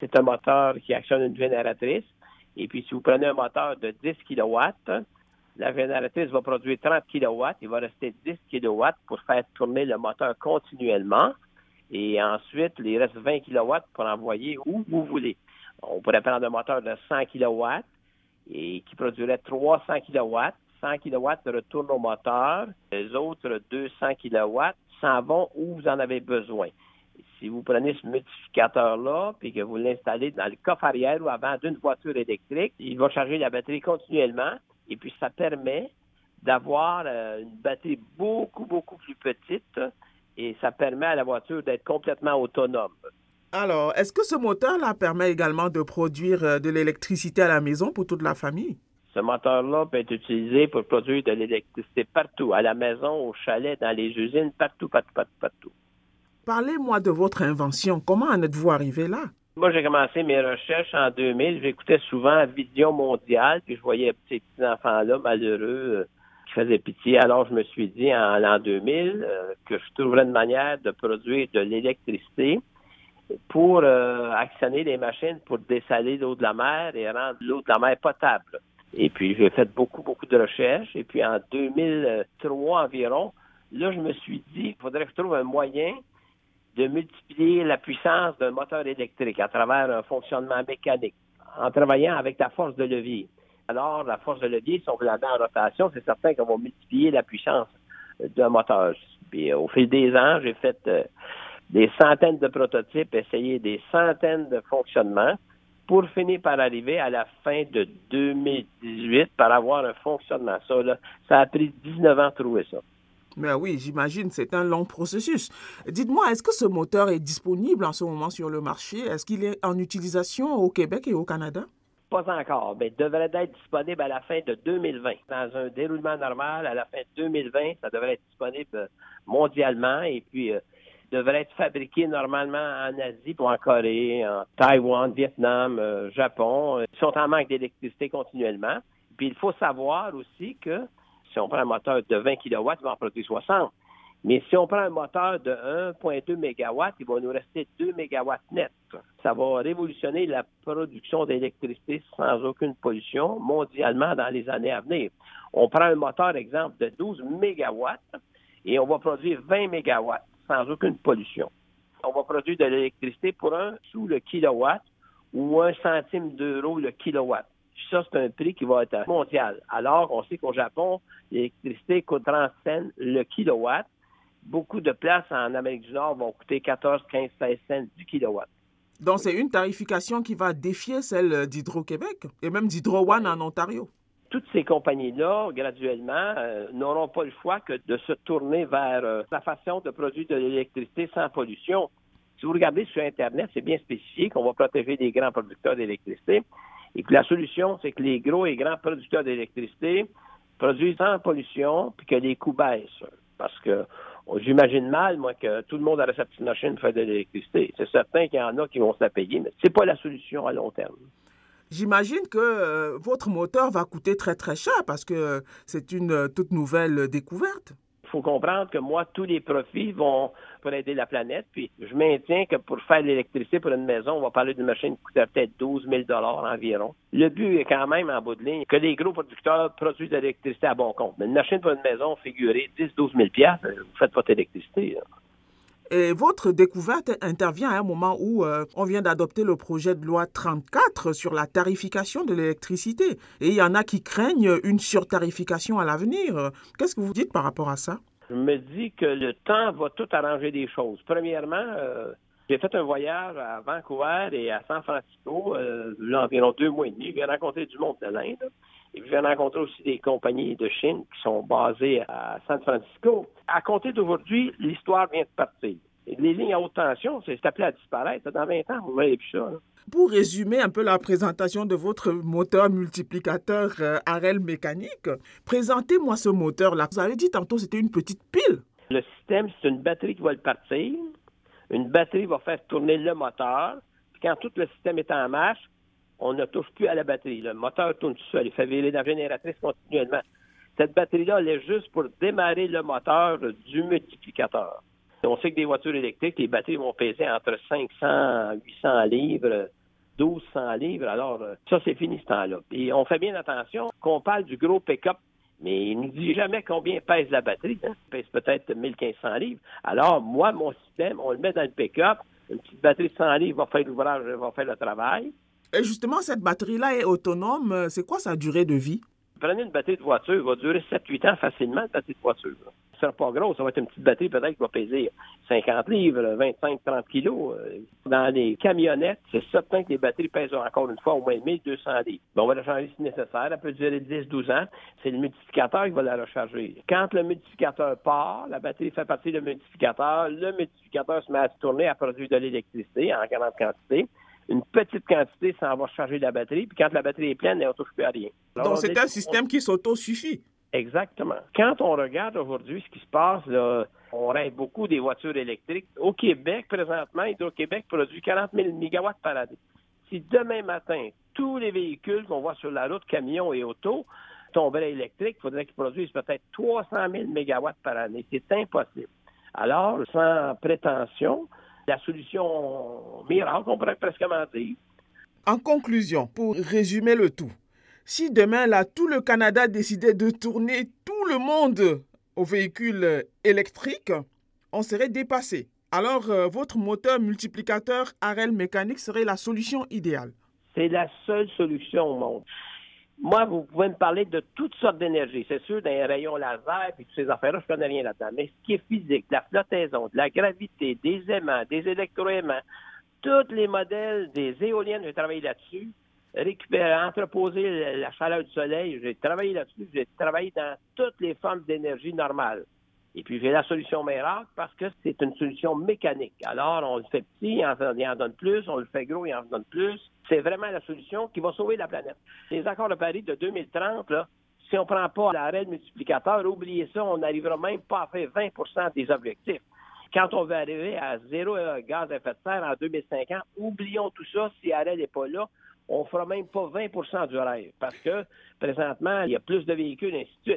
C'est un moteur qui actionne une génératrice. Et puis, si vous prenez un moteur de 10 kW, la génératrice va produire 30 kW. Il va rester 10 kW pour faire tourner le moteur continuellement. Et ensuite, il reste 20 kW pour envoyer où vous voulez. On pourrait prendre un moteur de 100 kW et qui produirait 300 kW. 100 kW retournent au moteur. Les autres 200 kW s'en vont où vous en avez besoin. Si vous prenez ce multiplicateur-là, puis que vous l'installez dans le coffre arrière ou avant d'une voiture électrique, il va charger la batterie continuellement. Et puis, ça permet d'avoir euh, une batterie beaucoup, beaucoup plus petite et ça permet à la voiture d'être complètement autonome. Alors, est-ce que ce moteur-là permet également de produire euh, de l'électricité à la maison pour toute la famille? Ce moteur-là peut être utilisé pour produire de l'électricité partout, à la maison, au chalet, dans les usines, partout, partout, partout, partout. Parlez-moi de votre invention. Comment en êtes-vous arrivé là? Moi, j'ai commencé mes recherches en 2000. J'écoutais souvent Vision mondiale, puis je voyais ces petits-enfants-là malheureux euh, qui faisaient pitié. Alors, je me suis dit en l'an 2000 euh, que je trouverais une manière de produire de l'électricité pour euh, actionner les machines pour dessaler l'eau de la mer et rendre l'eau de la mer potable. Et puis, j'ai fait beaucoup, beaucoup de recherches. Et puis, en 2003 environ, là, je me suis dit, il faudrait que je trouve un moyen de multiplier la puissance d'un moteur électrique à travers un fonctionnement mécanique, en travaillant avec la force de levier. Alors, la force de levier, si on la mettre en rotation, c'est certain qu'on va multiplier la puissance d'un moteur. Puis, au fil des ans, j'ai fait euh, des centaines de prototypes, essayé des centaines de fonctionnements pour finir par arriver à la fin de 2018 par avoir un fonctionnement. Ça, ça a pris 19 ans de trouver ça. Mais oui, j'imagine, c'est un long processus. Dites-moi, est-ce que ce moteur est disponible en ce moment sur le marché? Est-ce qu'il est en utilisation au Québec et au Canada? Pas encore, mais devrait être disponible à la fin de 2020. Dans un déroulement normal, à la fin de 2020, ça devrait être disponible mondialement et puis euh, devrait être fabriqué normalement en Asie, ou en Corée, en Taïwan, Vietnam, euh, Japon. Ils sont en manque d'électricité continuellement. Puis il faut savoir aussi que si on prend un moteur de 20 kW, il va en produire 60. Mais si on prend un moteur de 1,2 MW, il va nous rester 2 MW net. Ça va révolutionner la production d'électricité sans aucune pollution mondialement dans les années à venir. On prend un moteur, exemple, de 12 MW et on va produire 20 MW sans aucune pollution. On va produire de l'électricité pour un sous le kilowatt ou un centime d'euro le kilowatt ça, c'est un prix qui va être mondial. Alors, on sait qu'au Japon, l'électricité coûte 30 cents le kilowatt. Beaucoup de places en Amérique du Nord vont coûter 14, 15, 16 cents du kilowatt. Donc, c'est une tarification qui va défier celle d'Hydro-Québec et même d'Hydro One en Ontario. Toutes ces compagnies-là, graduellement, euh, n'auront pas le choix que de se tourner vers euh, la façon de produire de l'électricité sans pollution. Si vous regardez sur Internet, c'est bien spécifié qu'on va protéger les grands producteurs d'électricité. Et puis la solution, c'est que les gros et grands producteurs d'électricité produisent sans pollution puis que les coûts baissent. Parce que j'imagine mal, moi, que tout le monde aurait sa petite machine fait de l'électricité. C'est certain qu'il y en a qui vont se la payer, mais c'est pas la solution à long terme. J'imagine que euh, votre moteur va coûter très très cher parce que c'est une euh, toute nouvelle découverte. Faut comprendre que moi, tous les profits vont pour aider la planète. Puis je maintiens que pour faire l'électricité pour une maison, on va parler d'une machine qui coûte peut-être 12 000 environ. Le but est quand même, en bout de ligne, que les gros producteurs produisent de l'électricité à bon compte. Mais une machine pour une maison figurée 10-12 000 vous faites votre électricité. Votre découverte intervient à un moment où euh, on vient d'adopter le projet de loi 34 sur la tarification de l'électricité. Et il y en a qui craignent une surtarification à l'avenir. Qu'est-ce que vous dites par rapport à ça? Je me dis que le temps va tout arranger des choses. Premièrement, euh, j'ai fait un voyage à Vancouver et à San Francisco, euh, environ deux mois et demi. J'ai rencontré du monde de l'Inde. Et puis, j'ai rencontré aussi des compagnies de Chine qui sont basées à San Francisco. À compter d'aujourd'hui, l'histoire vient de partir. Les lignes à haute tension, c'est appelé à disparaître. Dans 20 ans, vous voyez plus ça. Pour résumer un peu la présentation de votre moteur multiplicateur euh, Arel mécanique, présentez-moi ce moteur-là. Vous avez dit tantôt que c'était une petite pile. Le système, c'est une batterie qui va le partir. Une batterie va faire tourner le moteur. Puis quand tout le système est en marche, on ne touche plus à la batterie. Le moteur tourne tout seul. Il fait virer la génératrice continuellement. Cette batterie-là, elle est juste pour démarrer le moteur du multiplicateur. On sait que des voitures électriques, les batteries vont peser entre 500 et 800 livres. 1200 livres. Alors, euh, ça, c'est fini ce temps-là. Et on fait bien attention qu'on parle du gros pick-up mais il ne dit jamais combien pèse la batterie. Hein. pèse peut-être 1500 livres. Alors, moi, mon système, on le met dans le pick-up. Une petite batterie de 100 livres va faire l'ouvrage, va faire le travail. Et justement, cette batterie-là est autonome. C'est quoi sa durée de vie? Prenez une batterie de voiture, elle va durer 7-8 ans facilement, une batterie de voiture. Ça sera pas gros, ça va être une petite batterie peut-être qui va peser 50 livres, 25-30 kilos. Euh, dans les camionnettes, c'est certain que les batteries pèsent encore une fois au moins 1200 livres. Bon, on va la changer si nécessaire. Elle peut durer 10-12 ans. C'est le multiplicateur qui va la recharger. Quand le multiplicateur part, la batterie fait partie du multiplicateur. Le multiplicateur se met à tourner à produire de l'électricité en grande quantité une petite quantité, ça va charger la batterie. Puis quand la batterie est pleine, elle ne touche plus à rien. Donc, c'est un système qui s'auto-suffit. Exactement. Quand on regarde aujourd'hui ce qui se passe, là, on rêve beaucoup des voitures électriques. Au Québec, présentement, Hydro-Québec produit 40 000 MW par année. Si demain matin, tous les véhicules qu'on voit sur la route, camions et autos, tomberaient électriques, il faudrait qu'ils produisent peut-être 300 000 MW par année. C'est impossible. Alors, sans prétention, la solution miracle, on pourrait presque dire. En conclusion, pour résumer le tout, si demain, là, tout le Canada décidait de tourner tout le monde aux véhicules électriques, on serait dépassé. Alors, euh, votre moteur multiplicateur AREL mécanique serait la solution idéale. C'est la seule solution au monde. Moi, vous pouvez me parler de toutes sortes d'énergie. C'est sûr, dans les rayons laser et toutes ces affaires-là, je connais rien là-dedans. Mais ce qui est physique, la flottaison, de la gravité, des aimants, des électroaimants, tous les modèles des éoliennes, j'ai travaillé là-dessus. Récupérer, entreposer la chaleur du soleil, j'ai travaillé là-dessus. J'ai travaillé dans toutes les formes d'énergie normales. Et puis, j'ai la solution miracle parce que c'est une solution mécanique. Alors, on le fait petit, il en, donne plus, on le fait gros, il en donne plus. C'est vraiment la solution qui va sauver la planète. Les accords de Paris de 2030, là, si on ne prend pas l'arrêt multiplicateur, oubliez ça, on n'arrivera même pas à faire 20% des objectifs. Quand on veut arriver à zéro gaz à effet de serre en 2050, oublions tout ça si l'arrêt n'est pas là on fera même pas 20% du rêve parce que présentement, il y a plus de véhicules, et ainsi de suite.